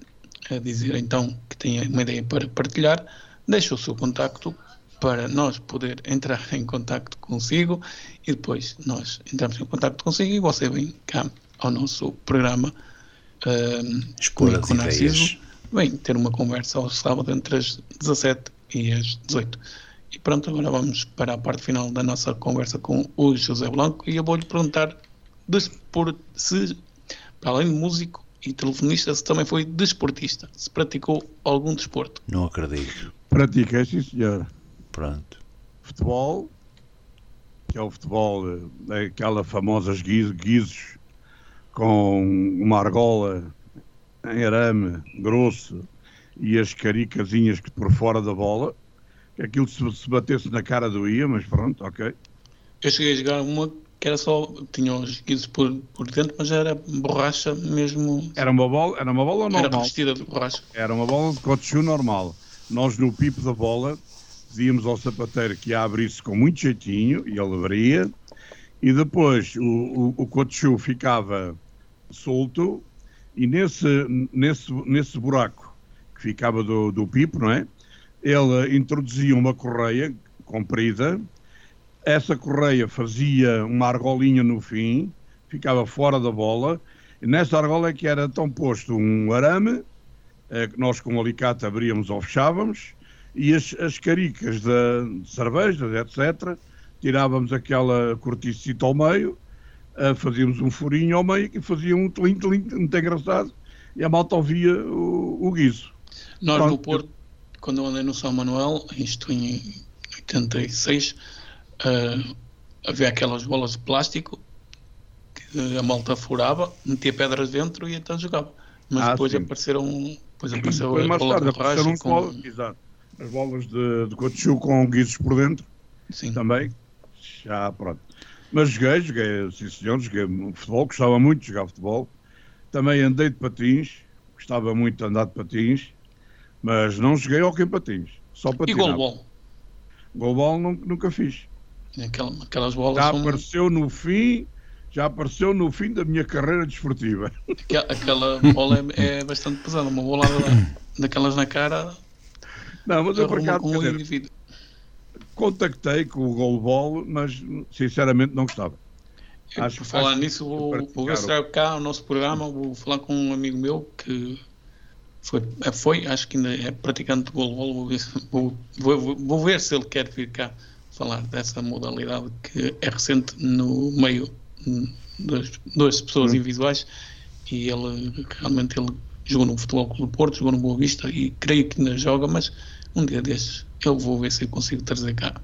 a dizer então que tem uma ideia para partilhar, deixa o seu contacto para nós poder entrar em contacto consigo e depois nós entramos em contacto consigo e você vem cá ao nosso programa um, Expor as com o Narciso, vem ter uma conversa ao sábado entre as 17 e as 18. E pronto, agora vamos para a parte final da nossa conversa com o José Blanco e eu vou-lhe perguntar se, para além de músico e telefonista, se também foi desportista, se praticou algum desporto. Não acredito. Pratiquei, sim, senhor. Pronto. Futebol, que é o futebol, eh, aquela famosa guizos, guizos com uma argola em arame grosso e as caricazinhas que por fora da bola, aquilo se, se batesse na cara doía, mas pronto, ok. Eu cheguei a jogar uma que era só, tinha os guizos por, por dentro, mas era borracha mesmo, Era uma bola, era uma bola era normal. revestida de borracha. Era uma bola de cotechu normal. Nós, no pipo da bola, dizíamos ao sapateiro que ia abrir-se com muito jeitinho e ele abria. E depois o, o, o ficava solto e nesse, nesse, nesse buraco que ficava do, do pipo, não é? Ele introduzia uma correia comprida. Essa correia fazia uma argolinha no fim, ficava fora da bola. E nessa argola é que era então posto um arame eh, que nós com o alicate abríamos ou fechávamos, e as, as caricas de cervejas, etc., tirávamos aquela corticita ao meio, eh, fazíamos um furinho ao meio e fazia um tlim, tlim, muito engraçado, e a malta ouvia o, o guiso. Nós Pronto. no Porto, quando eu andei no São Manuel, isto em 86, eh, havia aquelas bolas de plástico que a malta furava, metia pedras dentro e então jogava. Mas Ah, depois sim. apareceram, depois apareceu Depois a bola tarde de borracha com... Exato. as bolas de, de com guizos por dentro Sim. também. Já, pronto. Mas joguei, joguei, sim senhor, joguei futebol, gostava muito de jogar futebol. Também andei de patins, gostava muito de andar de patins, mas não joguei em patins. Só E patinava. goalball? Goalball nunca, nunca fiz. Aquela, aquelas bolas Já são... apareceu no fim, já apareceu no fim da minha carreira desportiva. Aquela, bola é, é bastante pesada. Uma bolada daquelas na cara Não, mas eu por acaso, dizer. Contactei com o goalball, mas sinceramente não gostava. Eu, Acho- por falar acho nisso, vou, vou ver se trago cá o nosso programa. Vou falar com um amigo meu que foi, é, foi acho que ainda é praticante de goalball. Vou ver, se- vou, vou, vou- ver se ele quer vir cá falar dessa modalidade que é recente no meio das, das pessoas Hum. individuais. E ele realmente ele jogou no Futebol Clube do Porto, jogou no Boa Vista e creio que ainda joga, mas um dia destes eu vou ver se eu consigo trazer cá.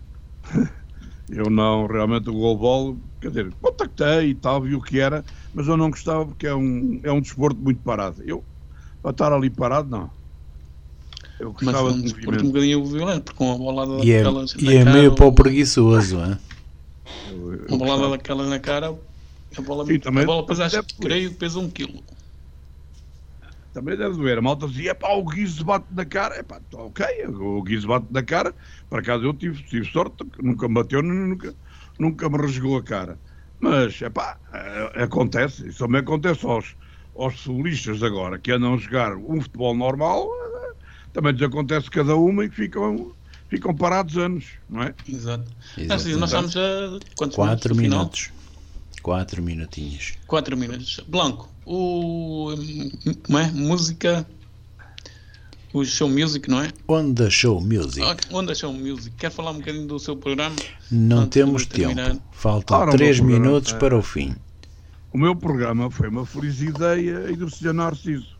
Eu não, realmente o goalball, quer dizer, contactei e tal, vi o que era, mas eu não gostava porque é um, é um desporto muito parado. Eu, para estar ali parado, não. Eu Mas é gostava um de desporto um movimento. bocadinho violento, porque uma bolada E é, daquelas e na é cara, meio para o preguiçoso? Eu- eu uma bolada gostava. daquelas na cara, a bola, Sim, também- a bola pesa, acho creio que pesa um quilo. Também deve doer. A malta dizia, pá, o Guizo bate na cara. É pá, ok, o Guizo bate na cara. Por acaso eu tive, tive sorte, nunca me bateu, nunca, nunca me rasgou a cara. Mas, é pá, é, acontece. Isso também acontece aos, aos futebolistas agora, que andam a jogar um futebol normal, eh, também lhes acontece cada uma e ficam, ficam parados anos, não é? Exato. Exato. Assim, nós estamos a quantos Quatro minutos? minutos. Quatro minutinhos. Quatro minutos. Blanco, o. Como é? Música. O show music, não é? Onda Show Music. É show music? Quer falar um bocadinho do seu programa? Não temos tempo. Faltam Ora, o três meu programa, minutos é- para o fim. O meu programa foi uma feliz ideia e do Sr. Narciso.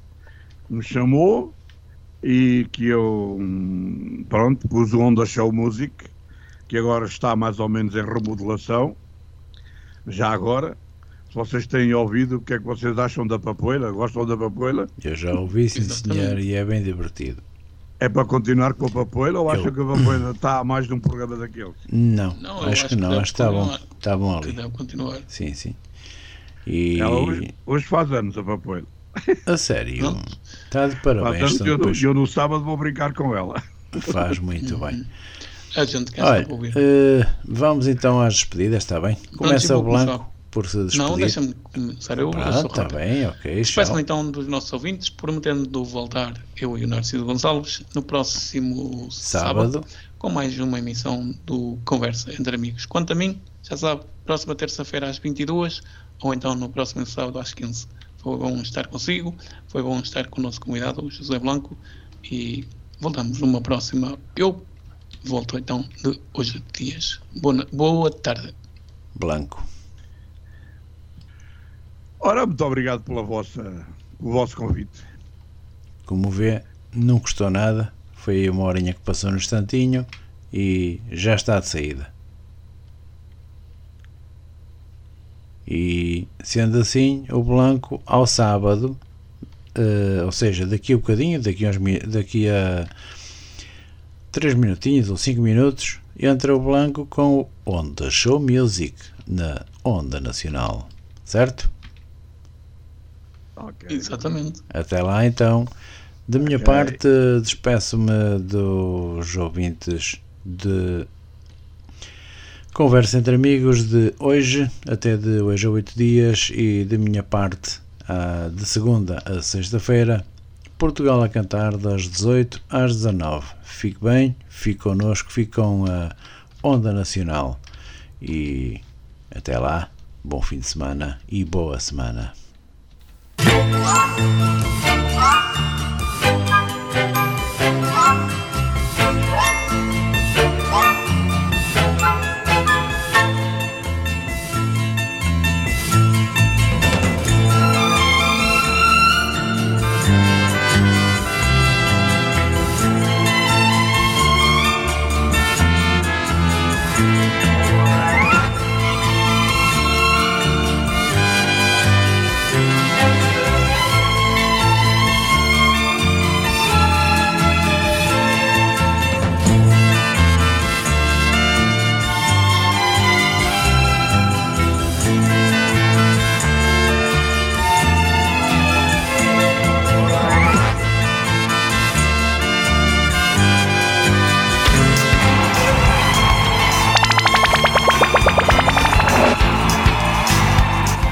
Me chamou e que eu, pronto, pus o Onda Show Music, que agora está mais ou menos em remodelação. Já agora, vocês têm ouvido, o que é que vocês acham da papoeira? Gostam da papoeira? Eu já ouvi, sim Exatamente. senhor, e é bem divertido. É para continuar com a papoeira ou Eu- acham que a papoeira está a mais de um programa daqueles? Não, Não, acho, acho que que não, acho que está bom. Está bom Que ali. deve continuar. Sim, sim. E Ela hoje, hoje faz anos a papoeira. a sério, Não. está de Faz parabéns. anos então e eu, no- depois eu no sábado vou brincar com ela. faz muito bem. A gente quer Olha, eh, vamos então às despedidas, está bem? Começa o Blanco começar. Por se despedir. Não, deixa-me começar. Eu, Ah, está bem, ok. Despeço-me tchau. então dos nossos ouvintes, prometendo voltar eu e o Narciso Gonçalves no próximo sábado, Sábado. com mais uma emissão do Conversa entre Amigos. Quanto a mim, já sabe, próxima terça-feira às 22 ou então no próximo sábado às 15. Foi bom estar consigo, foi bom estar com o nosso convidado, o José Blanco, e voltamos numa próxima. Eu volto então de hoje dias. Boa, boa tarde. Blanco. Ora, muito obrigado pela vossa, pelo vosso convite. Como vê, não custou nada. Foi aí uma horinha que passou no instantinho e já está de saída. E sendo assim, o Blanco ao sábado, eh, ou seja, daqui a bocadinho, daqui a, uns, daqui a 3 minutinhos ou 5 minutos, entra o Blanco com o Onda Show Music na Onda Nacional. Certo? Ok. Exatamente. Até lá então. Da minha Ok. parte, despeço-me dos ouvintes de Conversa entre Amigos de hoje, até de hoje a 8 dias, e da minha parte, ah, de segunda a sexta-feira, Portugal a cantar das 18 às 19. Fique bem, fique connosco, fique com a Onda Nacional. E até lá, bom fim de semana e boa semana. Thank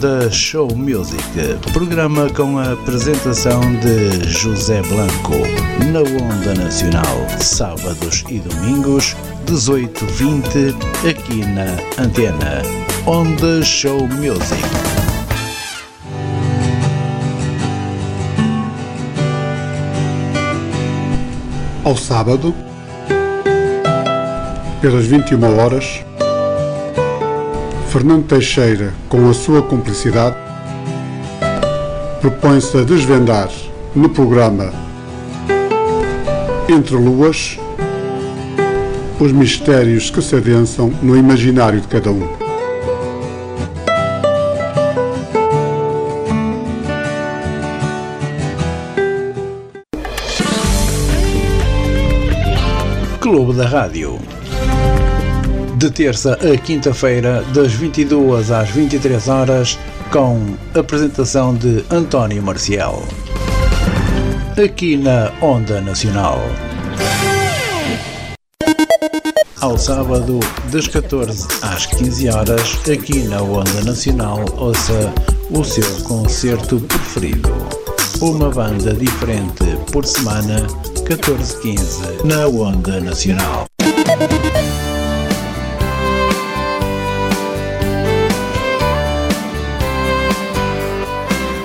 Onda Show Music, programa com a apresentação de José Blanco, na Onda Nacional, sábados e domingos, 18h20, aqui na Antena. Onda Show Music. Ao sábado, pelas 21 horas, Fernando Teixeira, com a sua cumplicidade, propõe-se a desvendar no programa Entre Luas os mistérios que se adensam no imaginário de cada um. Clube da Rádio. De terça a quinta-feira, das 22 às 23 horas, com apresentação de António Marcial. Aqui na Onda Nacional. Ao sábado, das 14 às 15 horas, aqui na Onda Nacional, ouça o seu concerto preferido. Uma banda diferente por semana, 14-15, na Onda Nacional.